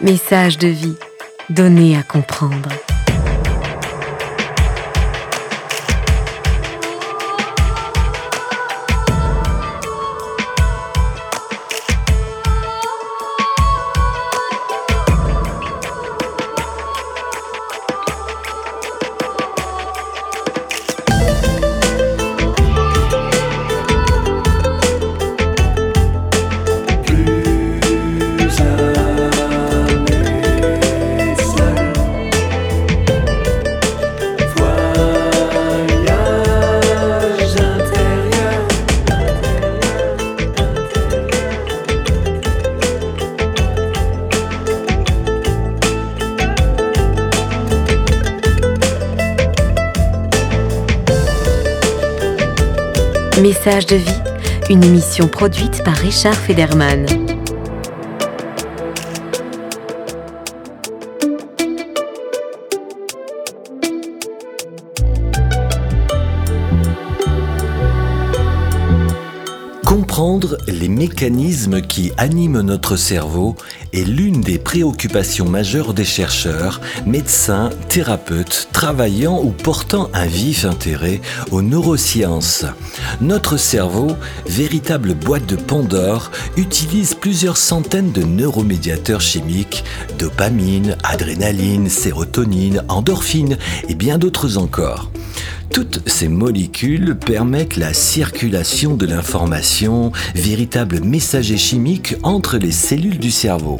Message de vie, donné à comprendre. De vie, une émission produite par Richard Federman. Comprendre les mécanismes qui animent notre cerveau est l'une des préoccupations majeures des chercheurs, médecins, thérapeutes, travaillant ou portant un vif intérêt aux neurosciences. Notre cerveau, véritable boîte de Pandore, utilise plusieurs centaines de neuromédiateurs chimiques, dopamine, adrénaline, sérotonine, endorphine et bien d'autres encore. Toutes ces molécules permettent la circulation de l'information, véritable messager chimique entre les cellules du cerveau.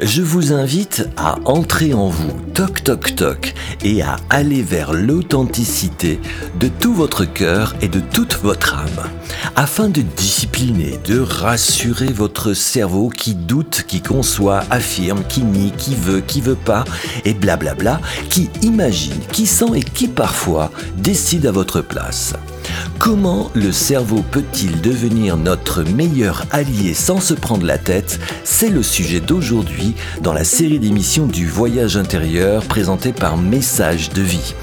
Je vous invite à entrer en vous, toc toc toc, et à aller vers l'authenticité de tout votre cœur et de toute votre âme, afin de discipliner, de rassurer votre cerveau qui doute, qui conçoit, affirme, qui nie, qui veut, qui veut pas, et blablabla, qui imagine, qui sent et qui parfois décide à votre place. Comment le cerveau peut-il devenir notre meilleur allié sans se prendre la tête? C'est le sujet d'aujourd'hui dans la série d'émissions du voyage intérieur présentée par Message de vie.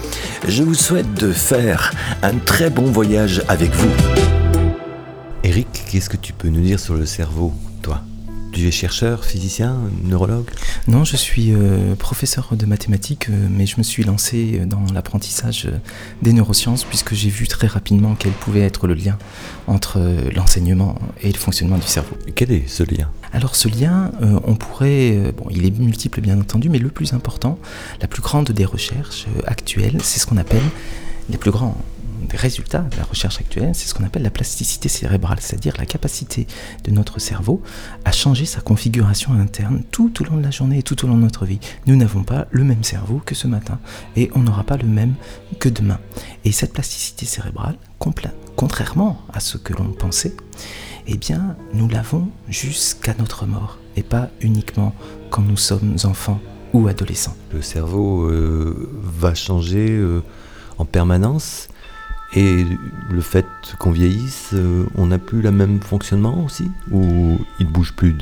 Je vous souhaite de faire un très bon voyage avec vous. Eric, qu'est-ce que tu peux nous dire sur le cerveau, tu es chercheur, physicien, neurologue Non, je suis euh, professeur de mathématiques, euh, mais je me suis lancé dans l'apprentissage euh, des neurosciences puisque j'ai vu très rapidement quel pouvait être le lien entre l'enseignement et le fonctionnement du cerveau. Quel est ce lien? Alors ce lien, on pourrait, bon, il est multiple bien entendu, mais le plus important, la plus grande des recherches actuelles, c'est ce qu'on appelle les plus grands des résultats de la recherche actuelle, c'est ce qu'on appelle la plasticité cérébrale, c'est-à-dire la capacité de notre cerveau à changer sa configuration interne tout au long de la journée et tout au long de notre vie. Nous n'avons pas le même cerveau que ce matin et on n'aura pas le même que demain. Et cette plasticité cérébrale, contrairement à ce que l'on pensait, eh bien, nous l'avons jusqu'à notre mort et pas uniquement quand nous sommes enfants ou adolescents. Le cerveau euh, va changer euh, en permanence et le fait qu'on vieillisse, euh, on n'a plus le même fonctionnement aussi Ou il ne bouge plus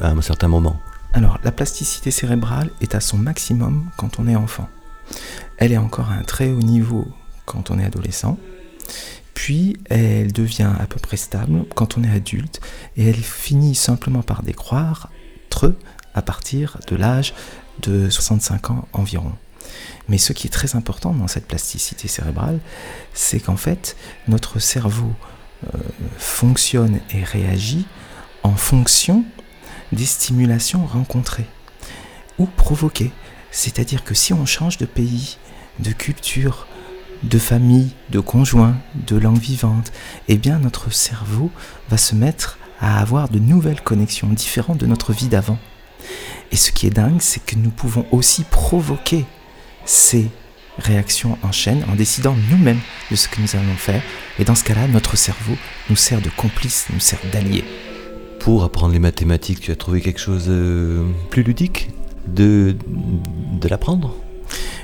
à un certain moment? Alors, la plasticité cérébrale est à son maximum quand on est enfant. Elle est encore à un très haut niveau quand on est adolescent. Puis elle devient à peu près stable quand on est adulte et elle finit simplement par décroître à partir de l'âge de 65 ans environ. Mais ce qui est très important dans cette plasticité cérébrale, c'est qu'en fait, notre cerveau euh, fonctionne et réagit en fonction des stimulations rencontrées ou provoquées. C'est-à-dire que si on change de pays, de culture, de famille, de conjoint, de langue vivante, eh bien notre cerveau va se mettre à avoir de nouvelles connexions différentes de notre vie d'avant. Et ce qui est dingue, c'est que nous pouvons aussi provoquer ces réactions en chaîne en décidant nous-mêmes de ce que nous allons faire. Et dans ce cas-là, notre cerveau nous sert de complice, nous sert d'allié. Pour apprendre les mathématiques, tu as trouvé quelque chose de euh, plus ludique de, de l'apprendre?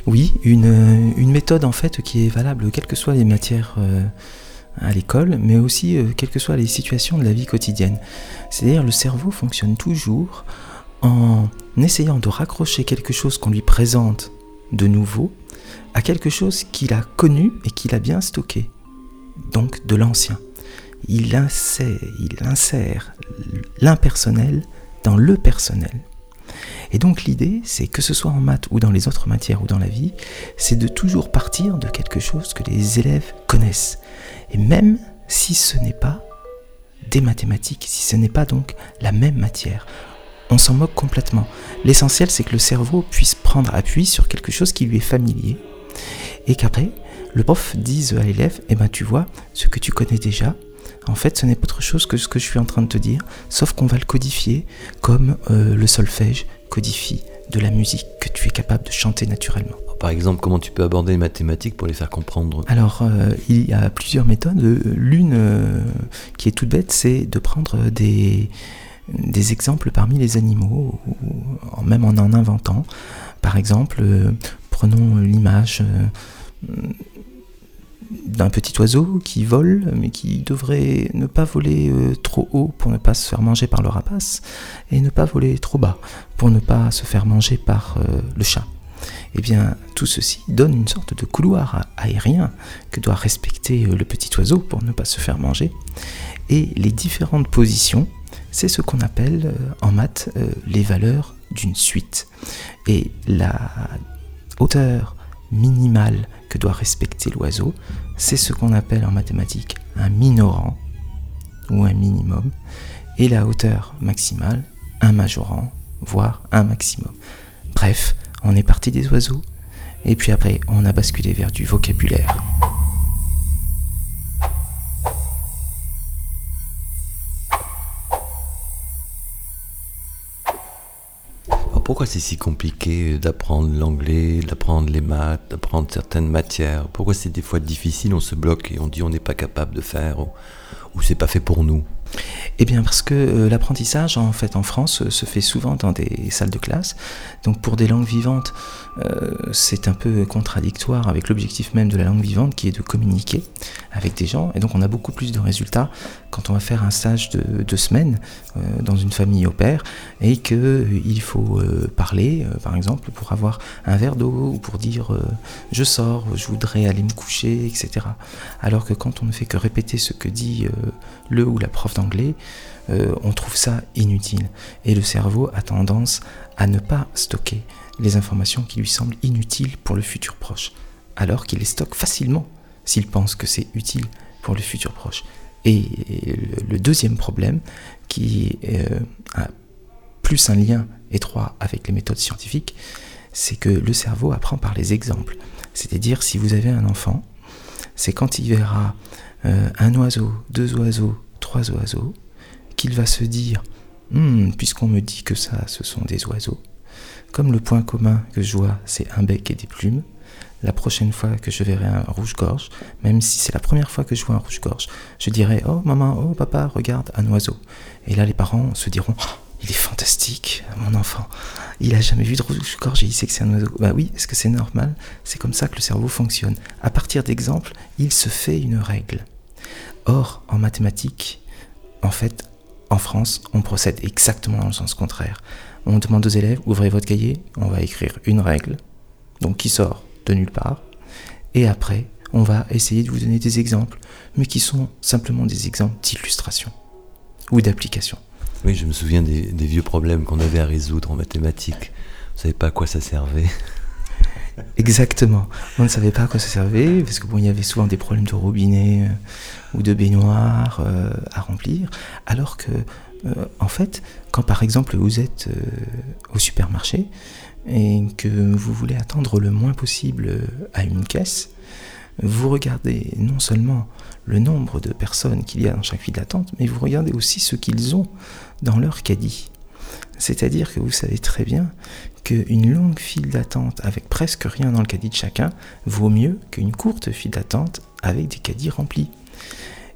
Oui, une, une, méthode en fait qui est valable quelles que soient les matières euh, à l'école, mais aussi euh, quelles que soient les situations de la vie quotidienne. C'est-à-dire le cerveau fonctionne toujours en essayant de raccrocher quelque chose qu'on lui présente de nouveau à quelque chose qu'il a connu et qu'il a bien stocké, donc de l'ancien. Il insère, l'impersonnel dans le personnel. Et donc l'idée, c'est que ce soit en maths ou dans les autres matières ou dans la vie, c'est de toujours partir de quelque chose que les élèves connaissent. Et même si ce n'est pas des mathématiques, si ce n'est pas donc la même matière. On s'en moque complètement. L'essentiel, c'est que le cerveau puisse prendre appui sur quelque chose qui lui est familier et qu'après, le prof dise à l'élève, eh ben tu vois, ce que tu connais déjà, en fait, ce n'est pas autre chose que ce que je suis en train de te dire, sauf qu'on va le codifier comme euh, le solfège codifie de la musique que tu es capable de chanter naturellement. Par exemple, comment tu peux aborder les mathématiques pour les faire comprendre? Alors, euh, il y a plusieurs méthodes. L'une euh, qui est toute bête, c'est de prendre des, des exemples parmi les animaux, même en en inventant. Par exemple, prenons l'image d'un petit oiseau qui vole, mais qui devrait ne pas voler euh, trop haut pour ne pas se faire manger par le rapace, et ne pas voler trop bas pour ne pas se faire manger par euh, le chat. Eh bien, tout ceci donne une sorte de couloir aérien que doit respecter euh, le petit oiseau pour ne pas se faire manger. Et les différentes positions, c'est ce qu'on appelle en maths les valeurs d'une suite. Et la hauteur minimale que doit respecter l'oiseau, c'est ce qu'on appelle en mathématiques un minorant ou un minimum, et la hauteur maximale, un majorant, voire un maximum. Bref, on est parti des oiseaux, et puis après on a basculé vers du vocabulaire. Pourquoi c'est si compliqué d'apprendre l'anglais, d'apprendre les maths, d'apprendre certaines matières? Pourquoi c'est des fois difficile, on se bloque et on dit on n'est pas capable de faire ou, ou c'est pas fait pour nous? Eh bien parce que euh, l'apprentissage en fait en France euh, se fait souvent dans des salles de classe. Donc pour des langues vivantes, c'est un peu contradictoire avec l'objectif même de la langue vivante qui est de communiquer avec des gens. Et donc on a beaucoup plus de résultats quand on va faire un stage de deux semaines dans une famille au père et qu'il faut parler, par exemple, pour avoir un verre d'eau ou pour dire je sors, je voudrais aller me coucher, etc. Alors que quand on ne fait que répéter ce que dit le ou la prof d'anglais, euh, on trouve ça inutile. Et le cerveau a tendance à ne pas stocker les informations qui lui semblent inutiles pour le futur proche, alors qu'il les stocke facilement s'il pense que c'est utile pour le futur proche. Et le deuxième problème, qui euh, a plus un lien étroit avec les méthodes scientifiques, c'est que le cerveau apprend par les exemples. C'est-à-dire, si vous avez un enfant, c'est quand il verra euh, un oiseau, deux oiseaux, trois oiseaux, qu'il va se dire hmm, puisqu'on me dit que ça, ce sont des oiseaux, comme le point commun que je vois, c'est un bec et des plumes, la prochaine fois que je verrai un rouge-gorge, même si c'est la première fois que je vois un rouge-gorge, je dirai Oh maman, oh papa, regarde un oiseau. Et là, les parents se diront oh, Il est fantastique, mon enfant. Il a jamais vu de rouge-gorge et il sait que c'est un oiseau. Bah oui, est-ce que c'est normal? C'est comme ça que le cerveau fonctionne. À partir d'exemples, il se fait une règle. Or, en mathématiques, en fait, en France, on procède exactement dans le sens contraire. On demande aux élèves, ouvrez votre cahier, on va écrire une règle, donc qui sort de nulle part, et après, on va essayer de vous donner des exemples, mais qui sont simplement des exemples d'illustration ou d'application. Oui, je me souviens des, vieux problèmes qu'on avait à résoudre en mathématiques. Vous savez pas à quoi ça servait Exactement. On ne savait pas à quoi ça servait, parce que bon, il y avait souvent des problèmes de robinet euh, ou de baignoire euh, à remplir, alors que, euh, en fait, quand par exemple vous êtes au supermarché et que vous voulez attendre le moins possible à une caisse, vous regardez non seulement le nombre de personnes qu'il y a dans chaque file d'attente, mais vous regardez aussi ce qu'ils ont dans leur caddie. C'est-à-dire que vous savez très bien qu'une longue file d'attente avec presque rien dans le caddie de chacun vaut mieux qu'une courte file d'attente avec des caddies remplis.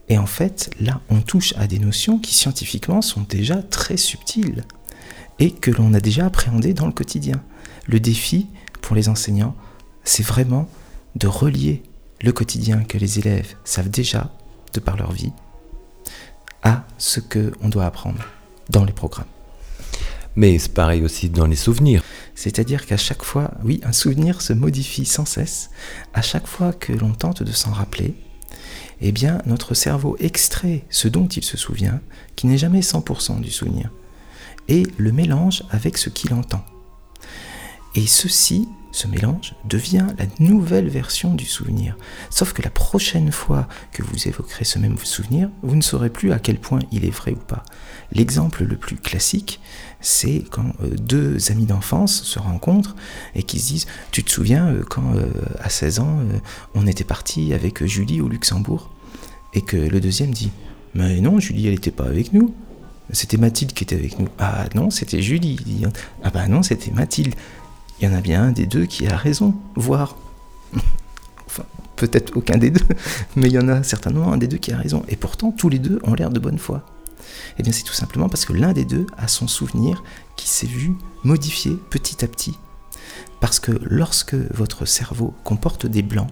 Et en fait, là, on touche à des notions qui scientifiquement sont déjà très subtiles et que l'on a déjà appréhendées dans le quotidien. Le défi pour les enseignants, c'est vraiment de relier le quotidien que les élèves savent déjà de par leur vie à ce qu'on doit apprendre dans les programmes. Mais c'est pareil aussi dans les souvenirs. C'est-à-dire qu'à chaque fois, oui, un souvenir se modifie sans cesse. À chaque fois que l'on tente de s'en rappeler, eh bien, notre cerveau extrait ce dont il se souvient, qui n'est jamais 100% du souvenir, et le mélange avec ce qu'il entend. Et ceci ce mélange, devient la nouvelle version du souvenir. Sauf que la prochaine fois que vous évoquerez ce même souvenir, vous ne saurez plus à quel point il est vrai ou pas. L'exemple le plus classique, c'est quand euh, deux amis d'enfance se rencontrent et qui se disent Tu te souviens euh, quand euh, à 16 ans on était parti avec Julie au Luxembourg? Et que le deuxième dit Mais non, Julie elle n'était pas avec nous. C'était Mathilde qui était avec nous. Ah non, c'était Julie. Ah bah non, c'était Mathilde. Il y en a bien un des deux qui a raison, voire. enfin, peut-être aucun des deux, mais il y en a certainement un des deux qui a raison. Et pourtant, tous les deux ont l'air de bonne foi. Eh bien, c'est tout simplement parce que l'un des deux a son souvenir qui s'est vu modifié petit à petit. Parce que lorsque votre cerveau comporte des blancs,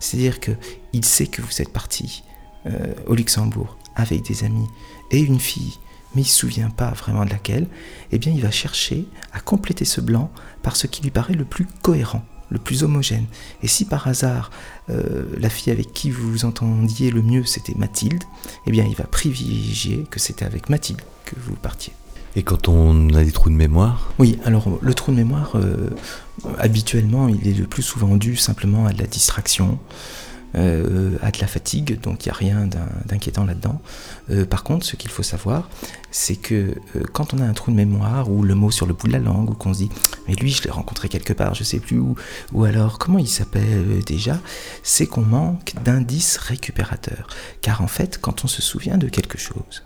c'est-à-dire qu'il sait que vous êtes parti euh, au Luxembourg avec des amis et une fille, mais il ne se souvient pas vraiment de laquelle, eh bien il va chercher à compléter ce blanc par ce qui lui paraît le plus cohérent, le plus homogène. Et si par hasard euh, la fille avec qui vous vous entendiez le mieux c'était Mathilde, eh bien il va privilégier que c'était avec Mathilde que vous partiez. Et quand on a des trous de mémoire? Oui, alors le trou de mémoire, euh, habituellement, il est le plus souvent dû simplement à de la distraction, à de la fatigue, donc il n'y a rien d'inquiétant là-dedans. Euh, par contre, ce qu'il faut savoir, c'est que euh, quand on a un trou de mémoire ou le mot sur le bout de la langue ou qu'on se dit mais lui je l'ai rencontré quelque part, je sais plus où, ou alors comment il s'appelle déjà, c'est qu'on manque d'indices récupérateurs. Car en fait, quand on se souvient de quelque chose,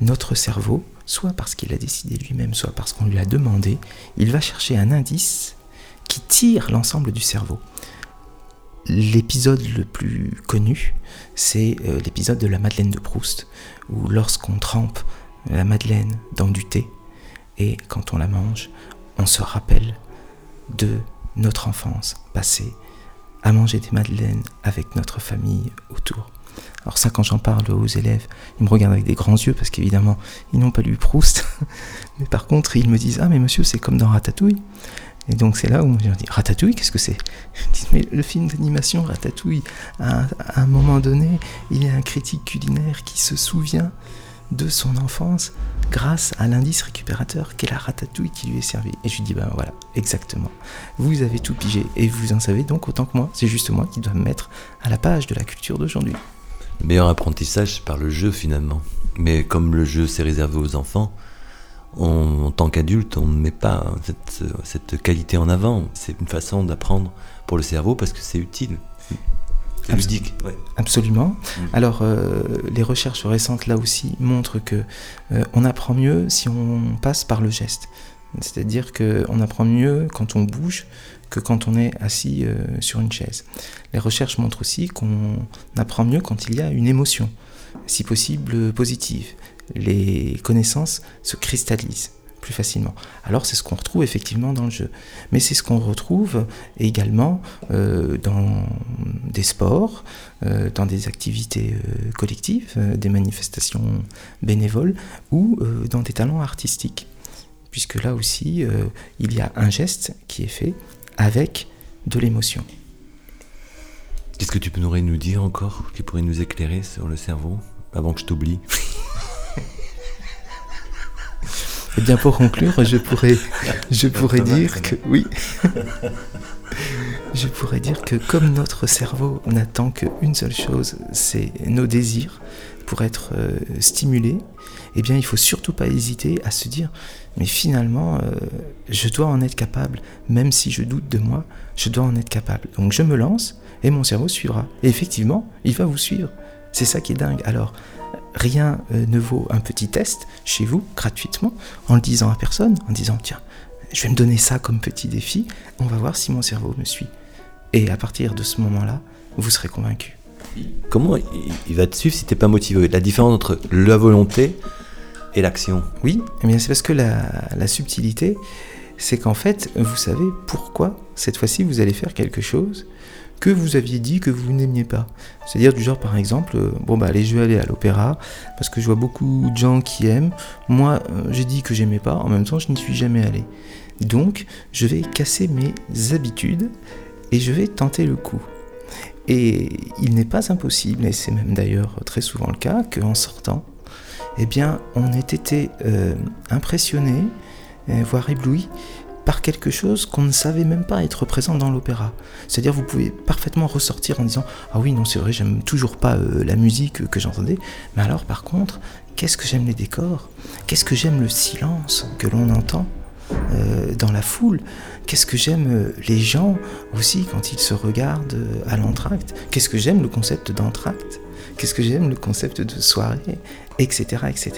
notre cerveau, soit parce qu'il a décidé lui-même, soit parce qu'on lui a demandé, il va chercher un indice qui tire l'ensemble du cerveau. L'épisode le plus connu, c'est euh, l'épisode de la Madeleine de Proust, où lorsqu'on trempe la Madeleine dans du thé, et quand on la mange, on se rappelle de notre enfance passée, à manger des madeleines avec notre famille autour. Alors ça, quand j'en parle aux élèves, ils me regardent avec des grands yeux parce qu'évidemment, ils n'ont pas lu Proust. mais par contre, ils me disent Ah, mais monsieur, c'est comme dans Ratatouille. Et donc c'est là où on dit Ratatouille, qu'est-ce que c'est? Mais le film d'animation Ratatouille, à, un moment donné, il y a un critique culinaire qui se souvient de son enfance grâce à l'indice récupérateur qu'est la ratatouille qui lui est servie. Et je lui dis, ben voilà, exactement. Vous avez tout pigé et vous en savez donc autant que moi. C'est juste moi qui dois me mettre à la page de la culture d'aujourd'hui. Le meilleur apprentissage, c'est par le jeu finalement. Mais comme le jeu s'est réservé aux enfants, en tant qu'adulte, on ne met pas cette, qualité en avant. C'est une façon d'apprendre pour le cerveau parce que c'est utile. C'est ludique. Absolument. Mm. Alors, euh, les recherches récentes là aussi montrent que euh, on apprend mieux si on passe par le geste. C'est-à-dire qu'on apprend mieux quand on bouge que quand on est assis euh, sur une chaise. Les recherches montrent aussi qu'on apprend mieux quand il y a une émotion, si possible positive les connaissances se cristallisent plus facilement. Alors c'est ce qu'on retrouve effectivement dans le jeu. Mais c'est ce qu'on retrouve également euh, dans des sports, euh, dans des activités euh, collectives, des manifestations bénévoles ou dans des talents artistiques. Puisque là aussi, il y a un geste qui est fait avec de l'émotion. Qu'est-ce que tu pourrais nous dire encore, qui pourrait nous éclairer sur le cerveau, avant que je t'oublie? Eh bien, pour conclure, je pourrais, je pourrais dire que oui. je pourrais dire que comme notre cerveau n'attend qu'une seule chose, c'est nos désirs pour être euh, stimulés, eh bien, il faut surtout pas hésiter à se dire, mais finalement, euh, je dois en être capable, même si je doute de moi, je dois en être capable. Donc, je me lance et mon cerveau suivra. Et effectivement, il va vous suivre. C'est ça qui est dingue. Alors, rien euh, ne vaut un petit test chez vous, gratuitement, en le disant à personne, en disant tiens, je vais me donner ça comme petit défi, on va voir si mon cerveau me suit. Et à partir de ce moment-là, vous serez convaincu. Comment il va te suivre si tu n'es pas motivé? La différence entre la volonté et l'action? Oui, eh bien c'est parce que la, la subtilité, c'est qu'en fait, vous savez pourquoi cette fois-ci vous allez faire quelque chose que vous aviez dit que vous n'aimiez pas. C'est-à-dire du genre par exemple, euh, bon bah allez je vais aller à l'opéra parce que je vois beaucoup de gens qui aiment. Moi euh, j'ai dit que j'aimais pas, en même temps je n'y suis jamais allé. Donc je vais casser mes habitudes et je vais tenter le coup. Et il n'est pas impossible, et c'est même d'ailleurs très souvent le cas, qu'en sortant, eh bien on ait été euh, impressionné, voire ébloui par quelque chose qu'on ne savait même pas être présent dans l'opéra. C'est-à-dire vous pouvez parfaitement ressortir en disant ah oui non c'est vrai j'aime toujours pas euh, la musique que j'entendais, mais alors par contre qu'est-ce que j'aime les décors, qu'est-ce que j'aime le silence que l'on entend euh, dans la foule? Qu'est-ce que j'aime euh, les gens aussi quand ils se regardent à l'entracte? Qu'est-ce que j'aime le concept d'entracte? Qu'est-ce que j'aime le concept de soirée, etc., etc.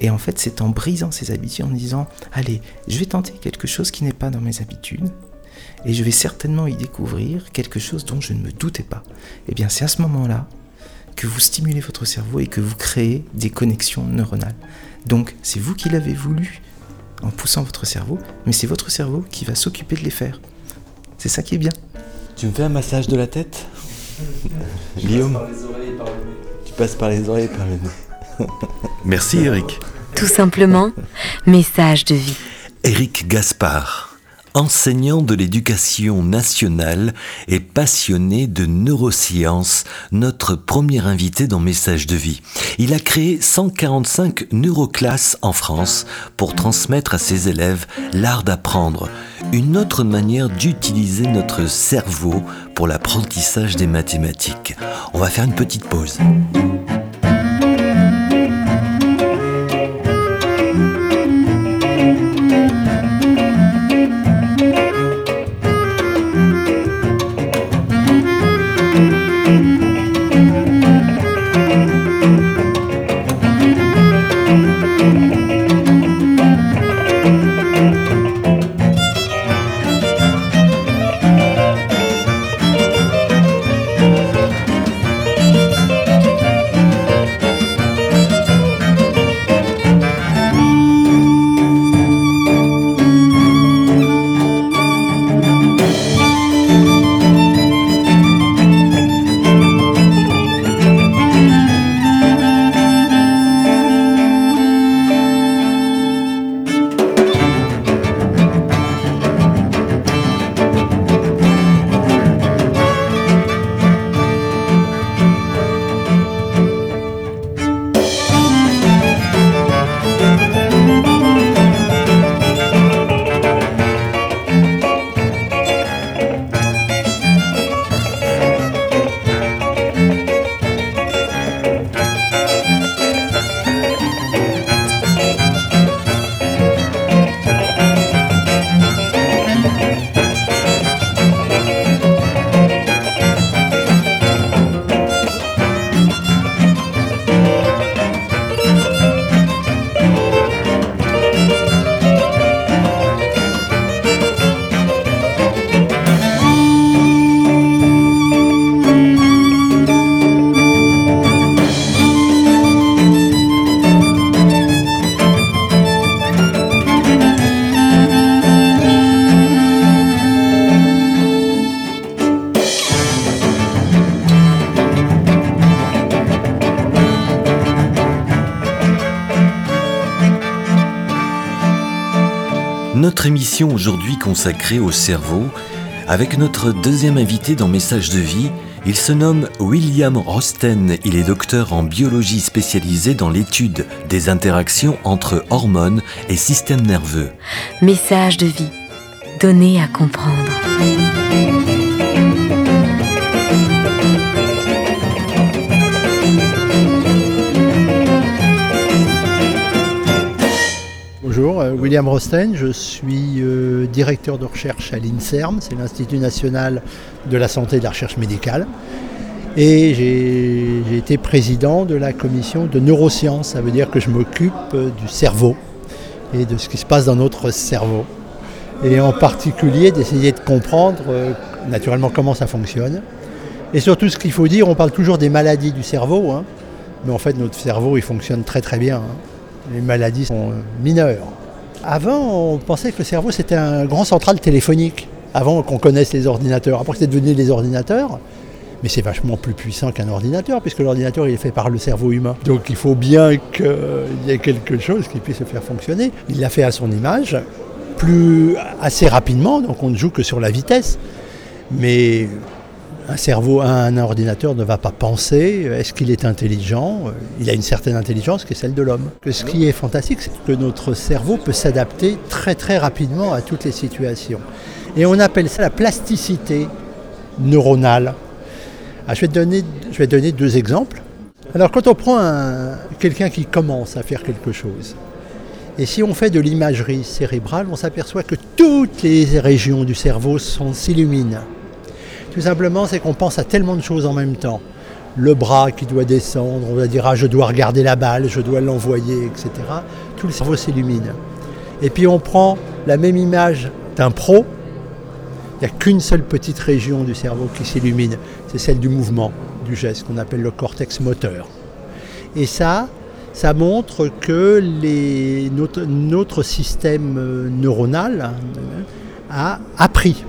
Et en fait, c'est en brisant ces habitudes, en disant, allez, je vais tenter quelque chose qui n'est pas dans mes habitudes, et je vais certainement y découvrir quelque chose dont je ne me doutais pas. Et eh bien, c'est à ce moment-là que vous stimulez votre cerveau et que vous créez des connexions neuronales. Donc, c'est vous qui l'avez voulu, en poussant votre cerveau, mais c'est votre cerveau qui va s'occuper de les faire. C'est ça qui est bien. Tu me fais un massage de la tête? Guillaume Tu passes par les oreilles et par les nez. Merci Eric. Tout simplement, message de vie. Eric Gaspard enseignant de l'éducation nationale et passionné de neurosciences, notre premier invité dans Message de vie. Il a créé 145 neuroclasses en France pour transmettre à ses élèves l'art d'apprendre, une autre manière d'utiliser notre cerveau pour l'apprentissage des mathématiques. On va faire une petite pause. Aujourd'hui consacrée au cerveau, avec notre deuxième invité dans Message de vie, il se nomme William Rosten, il est docteur en biologie spécialisé dans l'étude des interactions entre hormones et systèmes nerveux. Message de vie, donné à comprendre. William Rosten, je suis euh, directeur de recherche à l'INSERM, c'est l'Institut national de la santé et de la recherche médicale. Et j'ai été président de la commission de neurosciences, ça veut dire que je m'occupe euh, du cerveau et de ce qui se passe dans notre cerveau. Et en particulier d'essayer de comprendre naturellement comment ça fonctionne. Et surtout ce qu'il faut dire, on parle toujours des maladies du cerveau, hein, mais en fait notre cerveau il fonctionne très très bien. Hein les maladies sont mineures. Avant, on pensait que le cerveau c'était un grand central téléphonique, avant qu'on connaisse les ordinateurs. Après, c'est devenu les ordinateurs. Mais c'est vachement plus puissant qu'un ordinateur, puisque l'ordinateur il est fait par le cerveau humain. Donc il faut bien qu'il y ait quelque chose qui puisse le faire fonctionner. Il l'a fait à son image, plus assez rapidement, donc on ne joue que sur la vitesse. Mais un cerveau, un ordinateur ne va pas penser. Est-ce qu'il est intelligent? Il a une certaine intelligence qui est celle de l'homme. Ce qui est fantastique, c'est que notre cerveau peut s'adapter très très rapidement à toutes les situations. Et on appelle ça la plasticité neuronale. Ah, je, vais donner, je vais donner deux exemples. Alors quand on prend quelqu'un qui commence à faire quelque chose, et si on fait de l'imagerie cérébrale, on s'aperçoit que toutes les régions du cerveau s'illuminent. Tout simplement, c'est qu'on pense à tellement de choses en même temps. Le bras qui doit descendre, on va dire ah, je dois regarder la balle, je dois l'envoyer, etc. Tout le cerveau s'illumine. Et puis on prend la même image d'un pro, il n'y a qu'une seule petite région du cerveau qui s'illumine, c'est celle du mouvement, du geste, qu'on appelle le cortex moteur. Et ça, ça montre que notre, système euh, neuronal hein, a appris.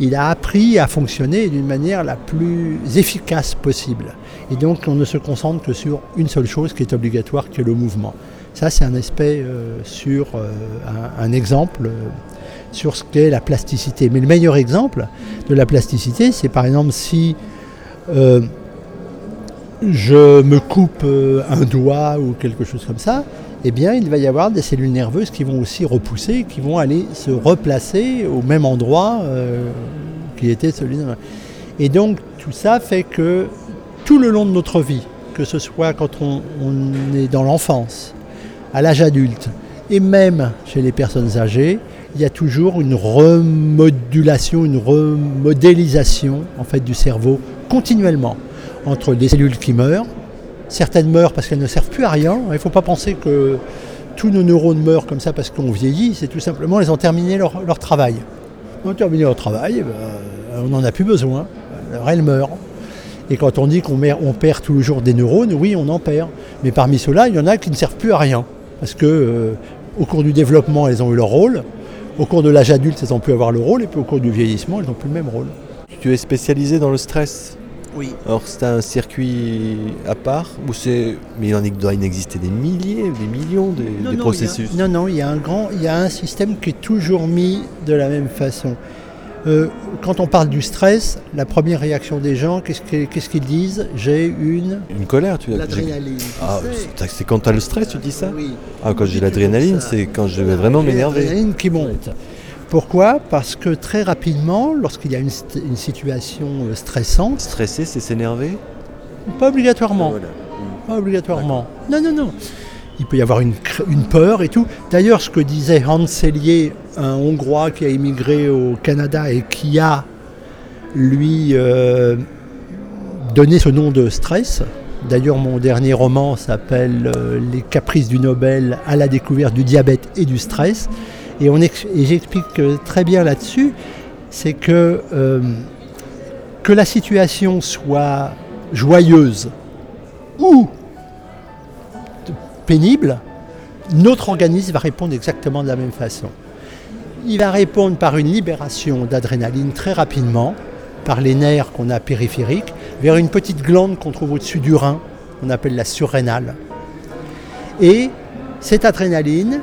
Il a appris à fonctionner d'une manière la plus efficace possible. Et donc on ne se concentre que sur une seule chose qui est obligatoire, qui est le mouvement. Ça, c'est un aspect euh, sur euh, un, exemple sur ce qu'est la plasticité. Mais le meilleur exemple de la plasticité, c'est par exemple si je me coupe euh, un doigt ou quelque chose comme ça, eh bien, il va y avoir des cellules nerveuses qui vont aussi repousser, qui vont aller se replacer au même endroit euh, qui était celui Et donc, tout ça fait que tout le long de notre vie, que ce soit quand on, est dans l'enfance, à l'âge adulte, et même chez les personnes âgées, il y a toujours une remodulation, une remodélisation en fait du cerveau continuellement entre des cellules qui meurent. Certaines meurent parce qu'elles ne servent plus à rien. Il ne faut pas penser que tous nos neurones meurent comme ça parce qu'on vieillit. C'est tout simplement elles ont terminé leur, travail. Ont terminé leur travail, on n'en a plus besoin. Alors elles meurent. Et quand on dit qu'on on perd tous les jours des neurones, oui, on en perd. Mais parmi ceux-là, il y en a qui ne servent plus à rien. Parce que euh, au cours du développement, elles ont eu leur rôle. Au cours de l'âge adulte, elles ont pu avoir le rôle. Et puis au cours du vieillissement, elles n'ont plus le même rôle. Tu es spécialisé dans le stress? Oui. Alors c'est un circuit à part ou c'est mais il en doit en exister des milliers, des millions de, processus. non non, il y a un grand, il y a un système qui est toujours mis de la même façon. Euh, quand on parle du stress, la première réaction des gens, qu'est-ce qu'ils disent? J'ai une... Une colère, tu as L'adrénaline. Ah, c'est quand tu as le stress, tu dis ça? Oui. Ah, quand j'ai l'adrénaline, c'est quand je vais vraiment m'énerver. L'adrénaline qui monte. Pourquoi? Parce que très rapidement, lorsqu'il y a une, situation euh, stressante. Stresser, c'est s'énerver? Pas obligatoirement. Pas obligatoirement. Non, non, non. Il peut y avoir une, peur et tout. D'ailleurs, ce que disait Hans Sellier, un Hongrois qui a émigré au Canada et qui a, lui, euh, donné ce nom de stress. D'ailleurs, mon dernier roman s'appelle euh, Les caprices du Nobel à la découverte du diabète et du stress. Et, j'explique très bien là-dessus, c'est que, euh, que la situation soit joyeuse ou pénible, notre organisme va répondre exactement de la même façon. Il va répondre par une libération d'adrénaline très rapidement, par les nerfs qu'on a périphériques, vers une petite glande qu'on trouve au-dessus du rein, qu'on appelle la surrénale. Et cette adrénaline,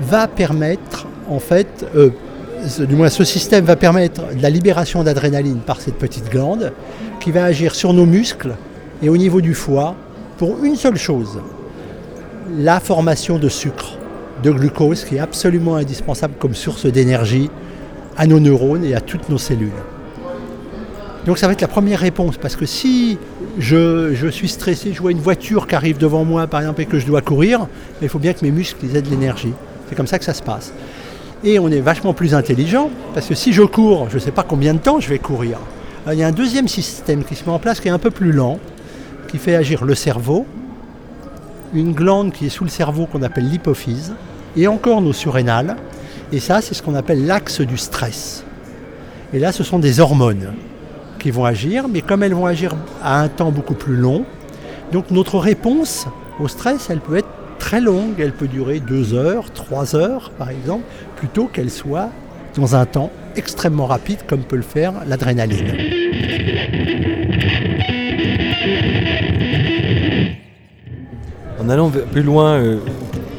va permettre, en fait, euh, du moins ce système va permettre la libération d'adrénaline par cette petite glande qui va agir sur nos muscles et au niveau du foie pour une seule chose, la formation de sucre, de glucose qui est absolument indispensable comme source d'énergie à nos neurones et à toutes nos cellules. Donc ça va être la première réponse, parce que si je, suis stressé, je vois une voiture qui arrive devant moi par exemple et que je dois courir, il faut bien que mes muscles aient de l'énergie. C'est comme ça que ça se passe. Et on est vachement plus intelligent, parce que si je cours, je ne sais pas combien de temps je vais courir. il y a un deuxième système qui se met en place qui est un peu plus lent, qui fait agir le cerveau, une glande qui est sous le cerveau qu'on appelle l'hypophyse, et encore nos surrénales. Et ça, c'est ce qu'on appelle l'axe du stress. Et là, ce sont des hormones qui vont agir, mais comme elles vont agir à un temps beaucoup plus long, donc notre réponse au stress, elle peut être très longue, elle peut durer deux heures, trois heures par exemple, plutôt qu'elle soit dans un temps extrêmement rapide comme peut le faire l'adrénaline. En allant plus loin, euh,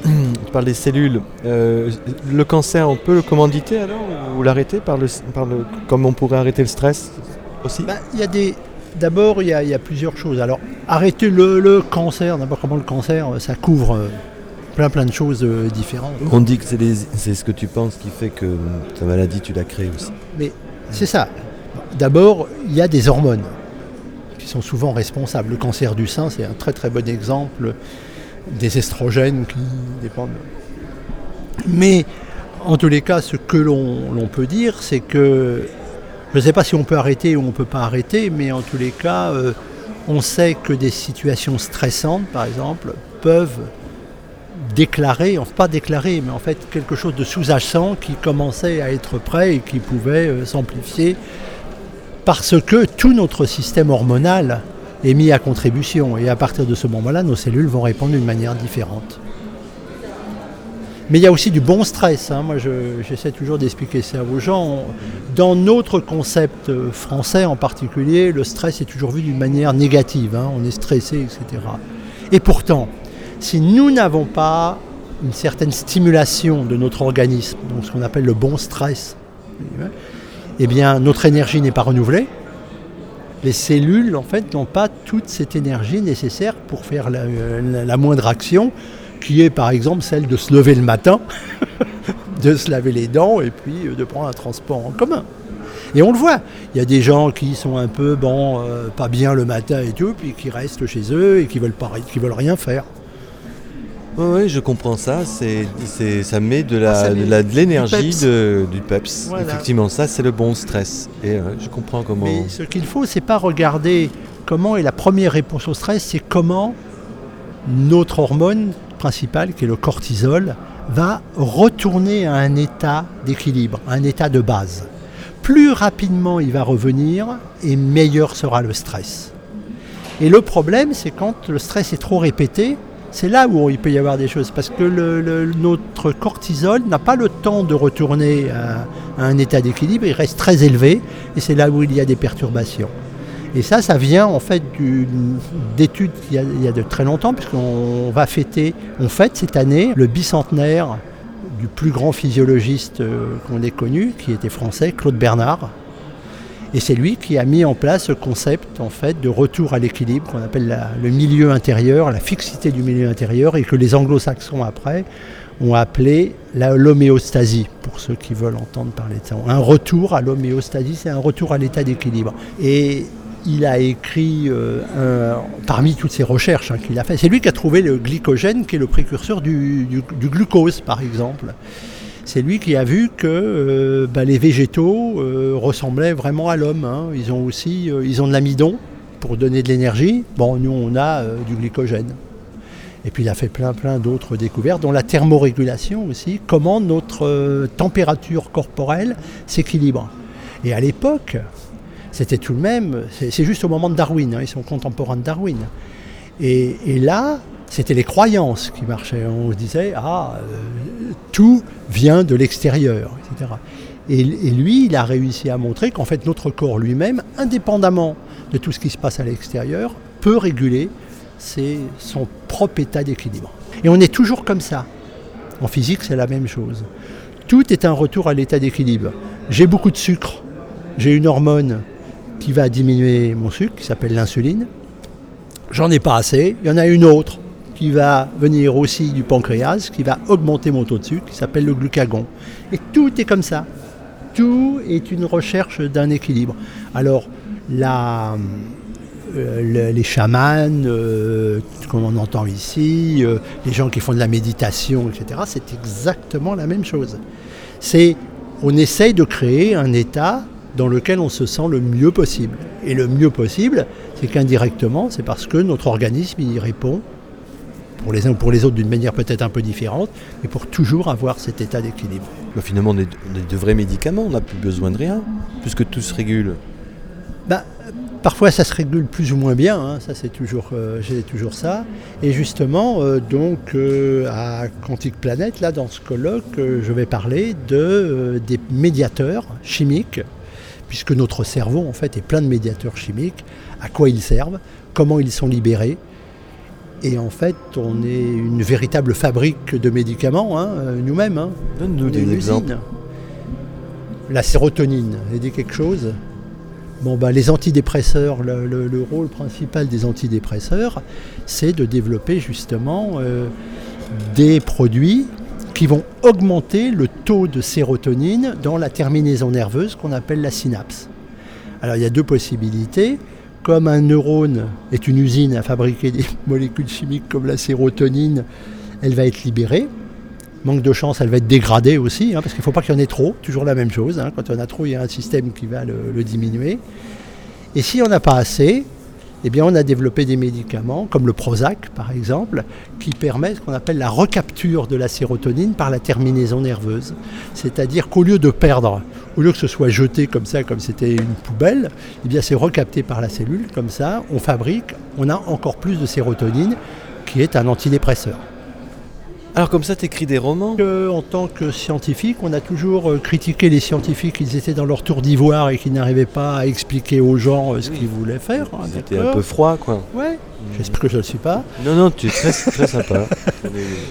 tu parles des cellules. Euh, le cancer, on peut le commanditer alors ou l'arrêter par le, par le, comme on pourrait arrêter le stress aussi? Bah, Il y a des. D'abord, il y, a- il y a plusieurs choses. Alors, arrêter le, le cancer, d'abord, comment le cancer, euh, ça couvre euh, plein plein de choses euh, différentes. On dit que c'est ce que tu penses qui fait que ta maladie, tu l'as créée aussi. Mais c'est ça. D'abord, il y a des hormones qui sont souvent responsables. Le cancer du sein, c'est un très très bon exemple des estrogènes qui dépendent. Mais en tous les cas, ce que l'on peut dire, c'est que je ne sais pas si on peut arrêter ou on ne peut pas arrêter, mais en tous les cas, euh, on sait que des situations stressantes, par exemple, peuvent déclarer, enfin pas déclarer, mais en fait quelque chose de sous-jacent qui commençait à être prêt et qui pouvait euh, s'amplifier parce que tout notre système hormonal est mis à contribution et à partir de ce moment-là, nos cellules vont répondre d'une manière différente. Mais il y a aussi du bon stress. hein. Moi, je- j'essaie toujours d'expliquer ça aux gens. Dans notre concept euh, français en particulier, le stress est toujours vu d'une manière négative. hein. On est stressé, etc. Et pourtant, si nous n'avons pas une certaine stimulation de notre organisme, donc ce qu'on appelle le bon stress, eh bien, notre énergie n'est pas renouvelée. Les cellules, en fait, n'ont pas toute cette énergie nécessaire pour faire la moindre action, qui est par exemple celle de se lever le matin, de se laver les dents et puis euh, de prendre un transport en commun. Et on le voit, il y a des gens qui sont un peu, bon, euh, pas bien le matin et tout, puis qui restent chez eux et qui veulent, pas, qui veulent rien faire. Oui, je comprends ça. C'est, c'est- ça met de, la, Ah, met de, la- de du l'énergie, peps. de- du peps. Voilà. Effectivement, ça, c'est le bon stress. Et euh, je comprends comment. Mais ce qu'il faut, c'est pas regarder comment est la première réponse au stress, c'est comment notre hormone principale, qui est le cortisol, va retourner à un état d'équilibre, un état de base. Plus rapidement il va revenir, et meilleur sera le stress. Et le problème, c'est quand le stress est trop répété, c'est là où il peut y avoir des choses, parce que notre cortisol n'a pas le temps de retourner à un état d'équilibre, il reste très élevé, et c'est là où il y a des perturbations. Et ça, ça vient en fait d'études il, y a- il y a de très longtemps, puisqu'on va fêter, on fête cette année le bicentenaire du plus grand physiologiste euh, qu'on ait connu, qui était français, Claude Bernard. Et c'est lui qui a mis en place ce concept en fait de retour à l'équilibre qu'on appelle le milieu intérieur, la fixité du milieu intérieur, et que les anglo-saxons après ont appelé l'homéostasie, pour ceux qui veulent entendre parler de ça. Un retour à l'homéostasie, c'est un retour à l'état d'équilibre. Et il a écrit, euh, parmi toutes ses recherches hein, qu'il a fait, c'est lui qui a trouvé le glycogène, qui est le précurseur du, glucose, par exemple. C'est lui qui a vu que euh, bah, les végétaux euh, ressemblaient vraiment à l'homme. hein. Ils ont aussi ils ont de l'amidon pour donner de l'énergie. Bon, nous, on a du glycogène. Et puis il a fait plein plein d'autres découvertes, dont la thermorégulation aussi, comment notre température corporelle s'équilibre. Et à l'époque, c'était tout de même, c'est juste au moment de Darwin, hein, ils sont contemporains de Darwin. Et, là, c'était les croyances qui marchaient. On se disait, ah, euh, tout vient de l'extérieur, etc. Et, lui, il a réussi à montrer qu'en fait, notre corps lui-même, indépendamment de tout ce qui se passe à l'extérieur, peut réguler son propre état d'équilibre. Et on est toujours comme ça. En physique, c'est la même chose. Tout est un retour à l'état d'équilibre. J'ai beaucoup de sucre, j'ai une hormone qui va diminuer mon sucre, qui s'appelle l'insuline. J'en ai pas assez. Il y en a une autre qui va venir aussi du pancréas, qui va augmenter mon taux de sucre, qui s'appelle le glucagon. Et tout est comme ça. Tout est une recherche d'un équilibre. Alors, euh, le- les chamans, euh, comme on entend ici, euh, les gens qui font de la méditation, etc., c'est exactement la même chose. C'est, on essaye de créer un état dans lequel on se sent le mieux possible. Et le mieux possible, c'est qu'indirectement, c'est parce que notre organisme y répond, pour les uns ou pour les autres d'une manière peut-être un peu différente, mais pour toujours avoir cet état d'équilibre. Bah, finalement, on est, on est de vrais médicaments, on n'a plus besoin de rien, puisque tout se régule. Bah, parfois ça se régule plus ou moins bien, hein, ça c'est toujours, euh, j'ai toujours ça. Et justement, euh, donc euh, à Quantique Planète, là dans ce colloque, je vais parler de, des médiateurs chimiques, puisque notre cerveau en fait est plein de médiateurs chimiques, à quoi ils servent, comment ils sont libérés. Et en fait, on est une véritable fabrique de médicaments, hein, euh, nous-mêmes. hein. Donne-nous des exemples. La sérotonine, elle dit quelque chose? Bon, bah, les antidépresseurs, le, le- le rôle principal des antidépresseurs, c'est de développer justement euh, des produits qui vont augmenter le taux de sérotonine dans la terminaison nerveuse qu'on appelle la synapse. Alors il y a deux possibilités. Comme un neurone est une usine à fabriquer des molécules chimiques comme la sérotonine, elle va être libérée. Manque de chance, elle va être dégradée aussi, hein, parce qu'il ne faut pas qu'il y en ait trop. Toujours la même chose. hein. Quand en a trop, il y a un système qui va le, le diminuer. Et si on n'a pas assez, eh bien, on a développé des médicaments, comme le Prozac par exemple, qui permettent ce qu'on appelle la recapture de la sérotonine par la terminaison nerveuse. C'est-à-dire qu'au lieu de perdre, au lieu que ce soit jeté comme ça, comme c'était une poubelle, eh bien, c'est recapté par la cellule, comme ça, on fabrique, on a encore plus de sérotonine, qui est un antidépresseur. Alors comme ça, t'écris des romans? Que, en tant que scientifique, on a toujours euh, critiqué les scientifiques, ils étaient dans leur tour d'ivoire et qui n'arrivaient pas à expliquer aux gens euh, ce Oui. qu'ils voulaient faire. hein, C'était un peu froid, quoi. Ouais, j'espère que je ne le suis pas. Non, non, tu es très, très sympa.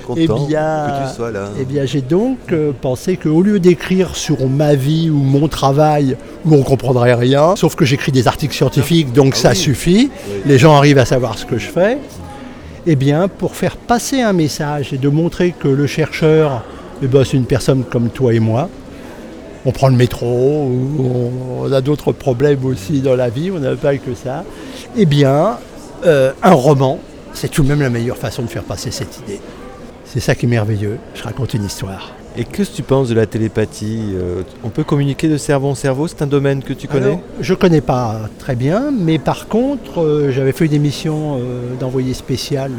On est Eh content bien, que tu sois là. Eh bien, j'ai donc euh, pensé qu'au lieu d'écrire sur ma vie ou mon travail, où on comprendrait rien, sauf que j'écris des articles scientifiques, donc Ah ça oui. suffit, Oui. les gens arrivent à savoir ce que je fais, eh bien, pour faire passer un message et de montrer que le chercheur, eh ben, c'est une personne comme toi et moi, on prend le métro, on a d'autres problèmes aussi dans la vie, on n'a pas que ça, eh bien, euh, un roman, c'est tout de même la meilleure façon de faire passer cette idée. C'est ça qui est merveilleux, je raconte une histoire. Et que tu penses de la télépathie Euh, On peut communiquer de cerveau en cerveau C'est un domaine que tu connais je connais pas très bien, mais par contre, euh, j'avais fait une émission euh, d'envoyé spécial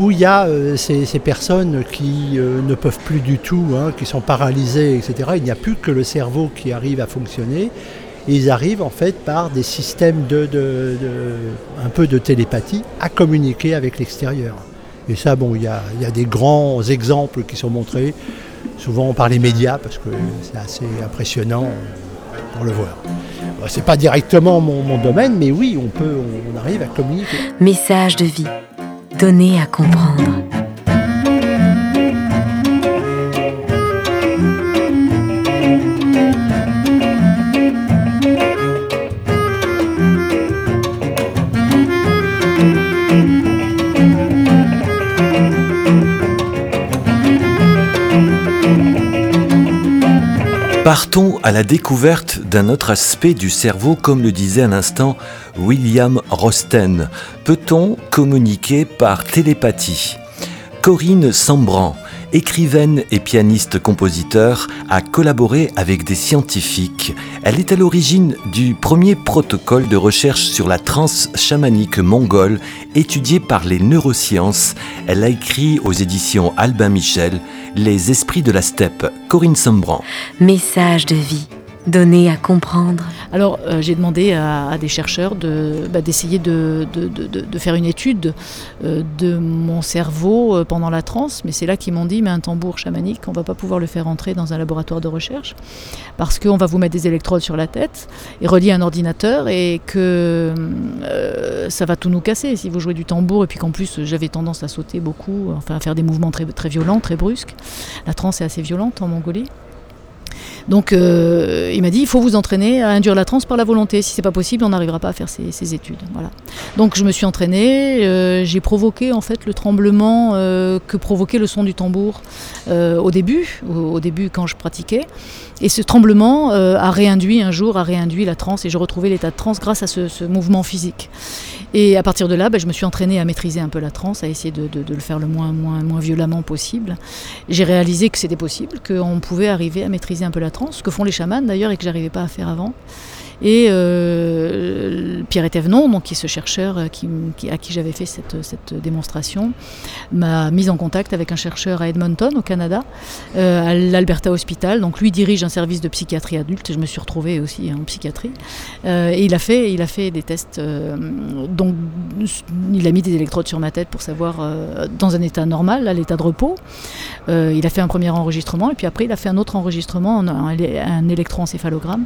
où il y a ces, personnes qui ne peuvent plus du tout, hein, qui sont paralysées, etc. Il n'y a plus que le cerveau qui arrive à fonctionner. Ils arrivent en fait par des systèmes un peu de télépathie à communiquer avec l'extérieur. Et ça, bon, il y a, des grands exemples qui sont montrés, souvent par les médias, parce que c'est assez impressionnant pour le voir. Bon, C'est pas directement mon, domaine, mais oui, on peut, on arrive à communiquer. Message de vie. Donner à comprendre. Partons à la découverte d'un autre aspect du cerveau, comme le disait à l'instant William Rosten. Peut-on communiquer par télépathie? Corinne Sambran, écrivaine et pianiste-compositeur, a collaboré avec des scientifiques. Elle est à l'origine du premier protocole de recherche sur la transe chamanique mongole étudié par les neurosciences. Elle a écrit aux éditions Albin Michel Les esprits de la steppe. Corinne Sambran. Message de vie. Donner à comprendre. Alors, euh, j'ai demandé à, des chercheurs bah, d'essayer de, faire une étude euh, de mon cerveau euh, pendant la transe, mais c'est là qu'ils m'ont dit, mais un tambour chamanique, on va pas pouvoir le faire entrer dans un laboratoire de recherche, parce qu'on va vous mettre des électrodes sur la tête et relier un ordinateur, et que ça va tout nous casser si vous jouez du tambour, et puis qu'en plus j'avais tendance à sauter beaucoup, enfin à faire des mouvements très violents, très brusques. La transe est assez violente en Mongolie. Donc euh, il m'a dit il faut vous entraîner à induire la transe par la volonté. Si c'est pas possible, on n'arrivera pas à faire ces, études. Voilà. Donc je me suis entraînée, euh, j'ai provoqué en fait le tremblement euh, que provoquait le son du tambour au début, au, début quand je pratiquais. Et ce tremblement a réinduit un jour, a réinduit la transe et je retrouvais l'état de transe grâce à ce, mouvement physique. Et à partir de là, ben, je me suis entraînée à maîtriser un peu la transe, à essayer de le faire le moins, moins, moins violemment possible. J'ai réalisé que c'était possible, qu'on pouvait arriver à maîtriser un peu la transe, ce que font les chamans d'ailleurs et que j'arrivais pas à faire avant. Et euh, Pierre Etévenon, donc qui est ce chercheur euh, à qui j'avais fait cette, cette démonstration, m'a mise en contact avec un chercheur à Edmonton, au Canada, euh, à l'Alberta Hospital. Donc lui dirige un service de psychiatrie adulte et je me suis retrouvée aussi en psychiatrie. Et il a fait, il a fait des tests. donc il a mis des électrodes sur ma tête pour savoir dans un état normal, à l'état de repos. Il a fait un premier enregistrement et puis après il a fait un autre enregistrement, un, un, électroencéphalogramme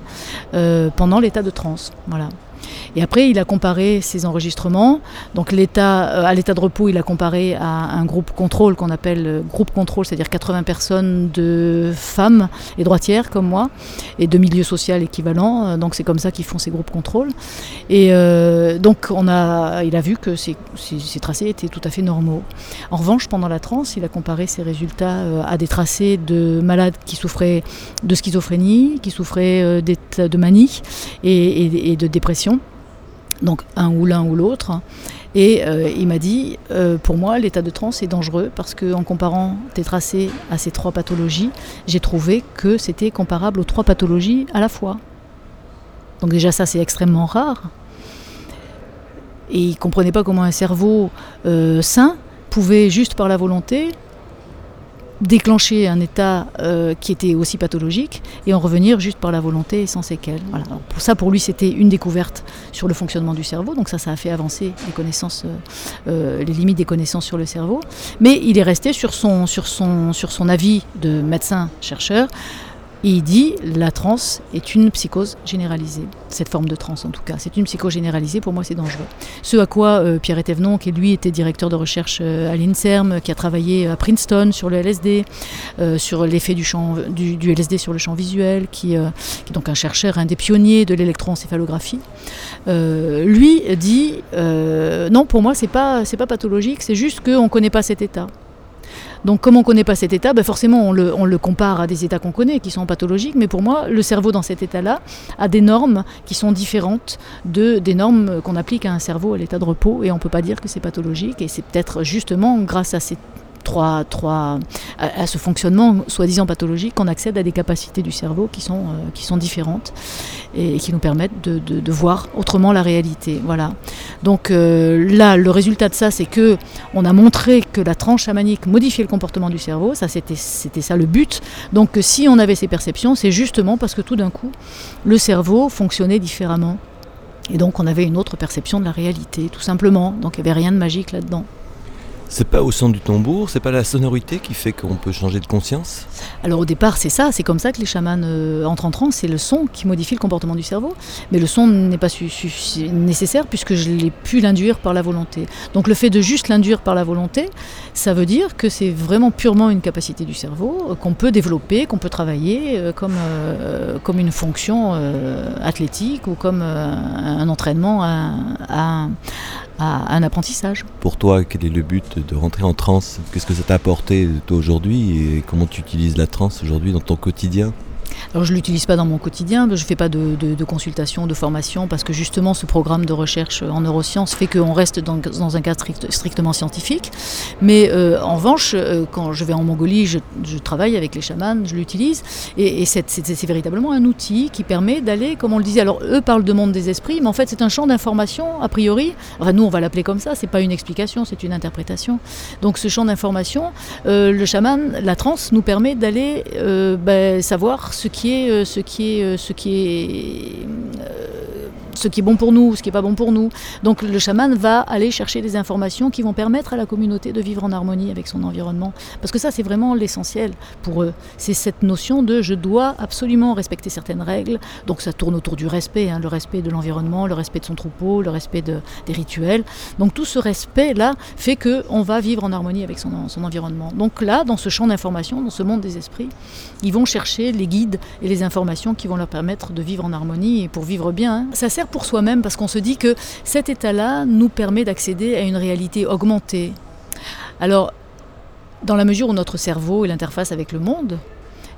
pendant l'état de transe. Voilà. Et après, il a comparé ces enregistrements. Donc l'état, à l'état de repos, il a comparé à un groupe contrôle qu'on appelle groupe contrôle, c'est-à-dire 80 personnes de femmes et droitières comme moi, et de milieu social équivalent. Donc c'est comme ça qu'ils font ces groupes contrôle. Et donc on a, il a vu que ces, tracés étaient tout à fait normaux. En revanche, pendant la transe, il a comparé ses résultats à des tracés de malades qui souffraient de schizophrénie, qui souffraient de manie et de dépression donc un ou l'un ou l'autre. Et euh, il m'a dit, euh, pour moi, l'état de transe est dangereux parce qu'en comparant tes tracés à ces trois pathologies, j'ai trouvé que c'était comparable aux trois pathologies à la fois. Donc déjà ça, c'est extrêmement rare. Et il ne comprenait pas comment un cerveau euh, sain pouvait, juste par la volonté, déclencher un état euh, qui était aussi pathologique et en revenir juste par la volonté et sans séquelles. Voilà. pour ça, pour lui, c'était une découverte sur le fonctionnement du cerveau. Donc ça, ça a fait avancer les connaissances, euh, euh, les limites des connaissances sur le cerveau. Mais il est resté sur son, sur son, sur son avis de médecin chercheur et il dit la transe est une psychose généralisée. Cette forme de transe en tout cas. C'est une psychose généralisée, pour moi c'est dangereux. Ce à quoi euh, Pierre Etévenon, qui lui était directeur de recherche euh, à l'INSERM, qui a travaillé à Princeton sur le LSD, euh, sur l'effet du, LSD sur le champ visuel, qui, est donc un chercheur, un des pionniers de l'électroencéphalographie, lui dit non, pour moi c'est pas, pas pathologique, c'est juste qu'on ne connaît pas cet état. Donc comme on ne connaît pas cet état, ben forcément on le, compare à des états qu'on connaît, qui sont pathologiques, mais pour moi, le cerveau dans cet état-là a des normes qui sont différentes de, des normes qu'on applique à un cerveau à l'état de repos, et on ne peut pas dire que c'est pathologique, et c'est peut-être justement grâce à ces à, ce fonctionnement soi-disant pathologique qu'on accède à des capacités du cerveau qui sont, euh, qui sont différentes et, qui nous permettent de, voir autrement la réalité. Voilà. Donc euh, là, le résultat de ça, c'est que on a montré que la tranche chamanique modifiait le comportement du cerveau. Ça, c'était, c'était ça le but. Donc si on avait ces perceptions, c'est justement parce que tout d'un coup, le cerveau fonctionnait différemment. Et donc on avait une autre perception de la réalité, tout simplement. Donc il n'y avait rien de magique là-dedans. C'est pas au son du tambour, c'est pas la sonorité qui fait qu'on peut changer de conscience Alors au départ c'est ça, c'est comme ça que les chamans euh, entrent en transe, c'est le son qui modifie le comportement du cerveau, mais le son n'est pas nécessaire puisque je l'ai pu l'induire par la volonté. Donc le fait de juste l'induire par la volonté, ça veut dire que c'est vraiment purement une capacité du cerveau euh, qu'on peut développer, qu'on peut travailler euh, comme, comme une fonction athlétique ou comme un entraînement à, à un apprentissage. Pour toi, quel est le but de rentrer en transe? Qu'est-ce que ça t'a apporté toi aujourd'hui? Et comment tu utilises la transe aujourd'hui dans ton quotidien? Je ne l'utilise pas dans mon quotidien, je ne fais pas de, de, de, consultation, de formation, parce que justement ce programme de recherche en neurosciences fait qu'on reste dans, un cadre strictement scientifique. Mais euh, en revanche, euh, quand je vais en Mongolie, je, travaille avec les chamans, je l'utilise, et, c'est véritablement un outil qui permet d'aller, comme on le disait, alors eux parlent de monde des esprits, mais en fait c'est un champ d'information, a priori, nous on va l'appeler comme ça, c'est pas une explication, c'est une interprétation. Donc ce champ d'information, euh, le chaman, la transe nous permet d'aller ben, savoir ce qui est, euh, ce qui est, euh, ce qui est euh, ce qui est bon pour nous, ce qui n'est pas bon pour nous. Donc le chaman va aller chercher des informations qui vont permettre à la communauté de vivre en harmonie avec son environnement. Parce que ça, c'est vraiment l'essentiel pour eux. C'est cette notion de je dois absolument respecter certaines règles. Donc ça tourne autour du respect, hein, le respect de l'environnement, le respect de son troupeau, le respect de, des rituels. Donc tout ce respect-là fait qu'on va vivre en harmonie avec son, son environnement. Donc là, dans ce champ d'information, dans ce monde des esprits, ils vont chercher les guides et les informations qui vont leur permettre de vivre en harmonie et pour vivre bien. Hein. Ça sert pour soi-même parce qu'on se dit que cet état-là nous permet d'accéder à une réalité augmentée. Alors, dans la mesure où notre cerveau est l'interface avec le monde,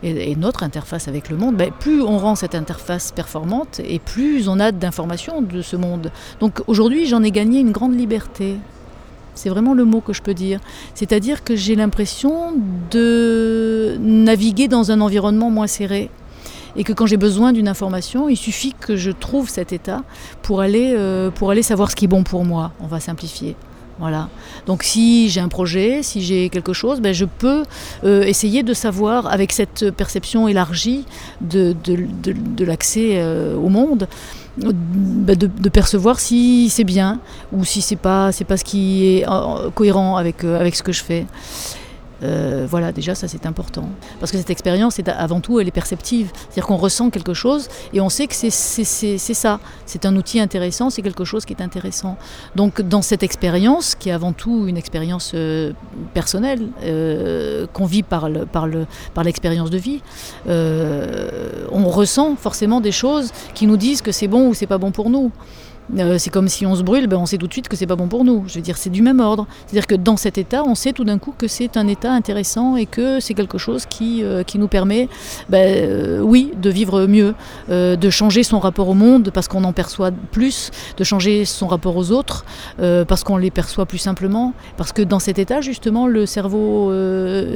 et, notre interface avec le monde, ben, plus on rend cette interface performante et plus on a d'informations de ce monde. Donc aujourd'hui, j'en ai gagné une grande liberté. C'est vraiment le mot que je peux dire. C'est-à-dire que j'ai l'impression de naviguer dans un environnement moins serré et que quand j'ai besoin d'une information, il suffit que je trouve cet état pour aller, euh, pour aller savoir ce qui est bon pour moi. On va simplifier. Voilà. Donc si j'ai un projet, si j'ai quelque chose, ben je peux euh, essayer de savoir, avec cette perception élargie de, de, de, l'accès euh, au monde, ben de, percevoir si c'est bien ou si c'est pas c'est pas ce qui est cohérent avec, avec ce que je fais. Euh, voilà, déjà, ça c'est important. Parce que cette expérience, est, avant tout, elle est perceptive. C'est-à-dire qu'on ressent quelque chose et on sait que c'est ça. C'est un outil intéressant, c'est quelque chose qui est intéressant. Donc, dans cette expérience, qui est avant tout une expérience euh, personnelle, euh, qu'on vit par l'expérience de vie, on ressent forcément des choses qui nous disent que c'est bon ou c'est pas bon pour nous. Euh, c'est comme si on se brûle, ben on sait tout de suite que c'est pas bon pour nous. Je veux dire, c'est du même ordre. C'est-à-dire que dans cet état, on sait tout d'un coup que c'est un état intéressant et que c'est quelque chose qui, euh, qui nous permet, ben, euh, oui, de vivre mieux, de changer son rapport au monde parce qu'on en perçoit plus, de changer son rapport aux autres parce qu'on les perçoit plus simplement. Parce que dans cet état, justement, le cerveau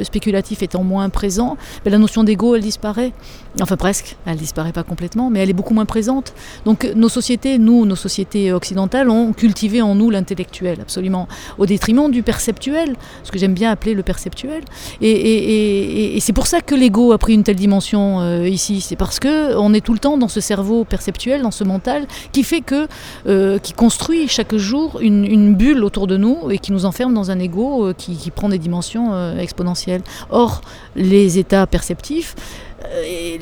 spéculatif étant moins présent, ben, la notion d'ego, elle disparaît. Enfin, presque. Elle disparaît pas complètement, mais elle est beaucoup moins présente. Donc, nos sociétés, nous, nos sociétés, occidentales ont cultivé en nous l'intellectuel, absolument, au détriment du perceptuel, ce que j'aime bien appeler le perceptuel. Et, c'est pour ça que l'ego a pris une telle dimension euh, ici. C'est parce que on est tout le temps dans ce cerveau perceptuel, dans ce mental, qui fait que, euh, qui construit chaque jour une, bulle autour de nous et qui nous enferme dans un ego euh, qui, prend des dimensions exponentielles. Or, les états perceptifs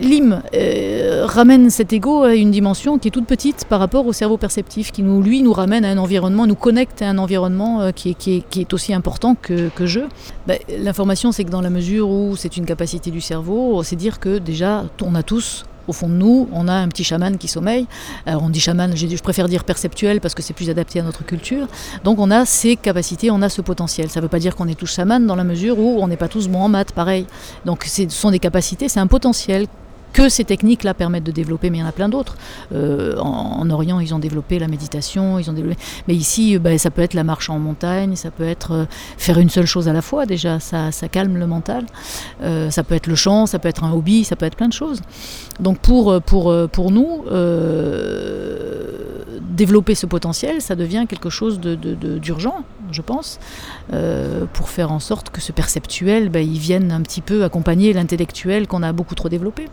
Lim euh, ramène cet ego à une dimension qui est toute petite par rapport au cerveau perceptif, qui nous, lui nous ramène à un environnement, nous connecte à un environnement euh, qui, est, aussi important que, que je. Ben, l'information, c'est que dans la mesure où c'est une capacité du cerveau, c'est dire que déjà, on a tous au fond de nous, on a un petit chaman qui sommeille. Alors on dit chaman, je préfère dire perceptuel parce que c'est plus adapté à notre culture. Donc on a ces capacités, on a ce potentiel. Ça ne veut pas dire qu'on est tous chaman dans la mesure où on n'est pas tous bons en maths, pareil. Donc ce sont des capacités, c'est un potentiel que ces techniques-là permettent de développer, mais il y en a plein d'autres. Euh, en, Orient, ils ont développé la méditation, ils ont développé... mais ici, euh, ben, ça peut être la marche en montagne, ça peut être euh, faire une seule chose à la fois déjà, ça, calme le mental. ça peut être le chant, ça peut être un hobby, ça peut être plein de choses. Donc pour, pour, pour nous, développer ce potentiel, ça devient quelque chose d'urgent, de, je pense, pour faire en sorte que ce perceptuel, ben, il vienne un petit peu accompagner l'intellectuel qu'on a beaucoup trop développé.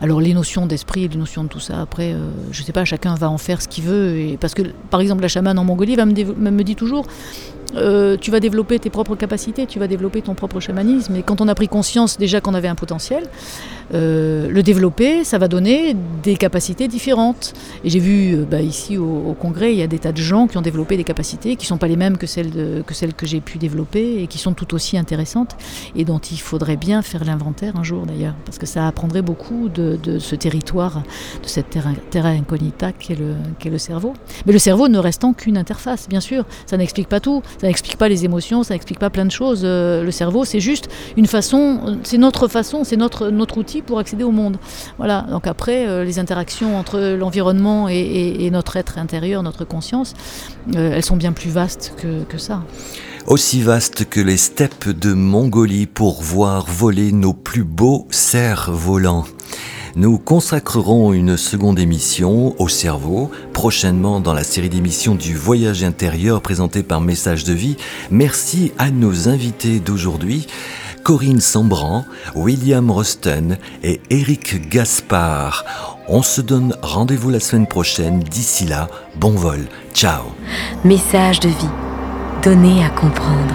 Alors les notions d'esprit, les notions de tout ça, après, je euh, je sais pas, chacun va en faire ce qu'il veut. Et parce que, par exemple, la chamane en Mongolie va me, me dit toujours, euh, tu vas développer tes propres capacités, tu vas développer ton propre chamanisme. Et quand on a pris conscience déjà qu'on avait un potentiel, euh, le développer, ça va donner des capacités différentes. Et j'ai vu euh, bah, ici au, congrès, il y a des tas de gens qui ont développé des capacités qui ne sont pas les mêmes que celles, que, j'ai pu développer et qui sont tout aussi intéressantes et dont il faudrait bien faire l'inventaire un jour d'ailleurs, parce que ça apprendrait beaucoup de, ce territoire, de cette terra, incognita qu'est le, le cerveau. Mais le cerveau ne restant qu'une interface, bien sûr, ça n'explique pas tout. N'explique pas les émotions, ça n'explique pas plein de choses. Euh, le cerveau, c'est juste une façon, c'est notre façon, c'est notre, outil pour accéder au monde. Voilà. Donc après, euh, les interactions entre l'environnement et, notre être intérieur, notre conscience, euh, elles sont bien plus vastes que, que ça aussi vastes que les steppes de Mongolie pour voir voler nos plus beaux cerfs volants. Nous consacrerons une seconde émission au cerveau, prochainement dans la série d'émissions du voyage intérieur présenté par Message de vie. Merci à nos invités d'aujourd'hui. Corinne Sambran, William Rosten et Eric Gaspard. On se donne rendez-vous la semaine prochaine. D'ici là, bon vol. Ciao. Message de vie. Donner à comprendre.